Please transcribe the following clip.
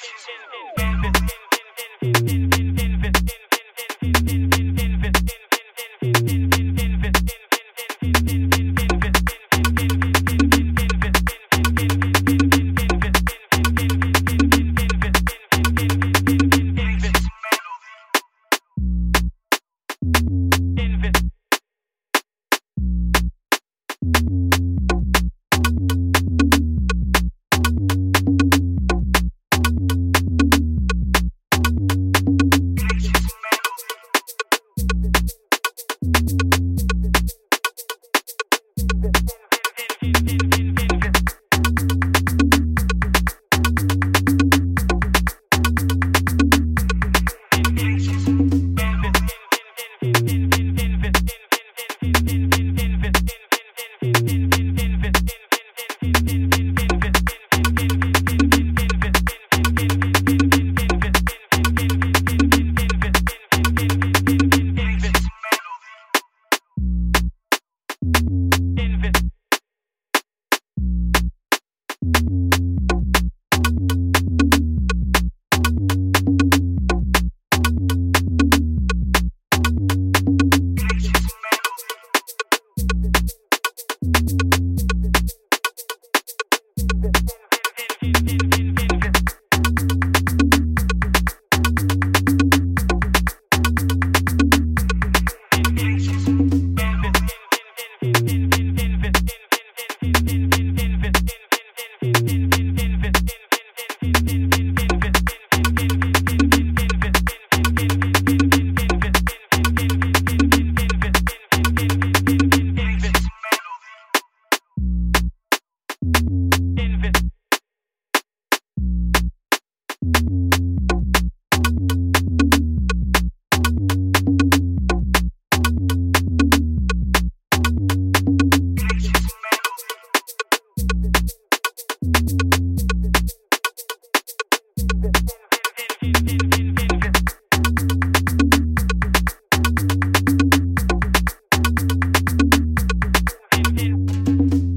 Invention.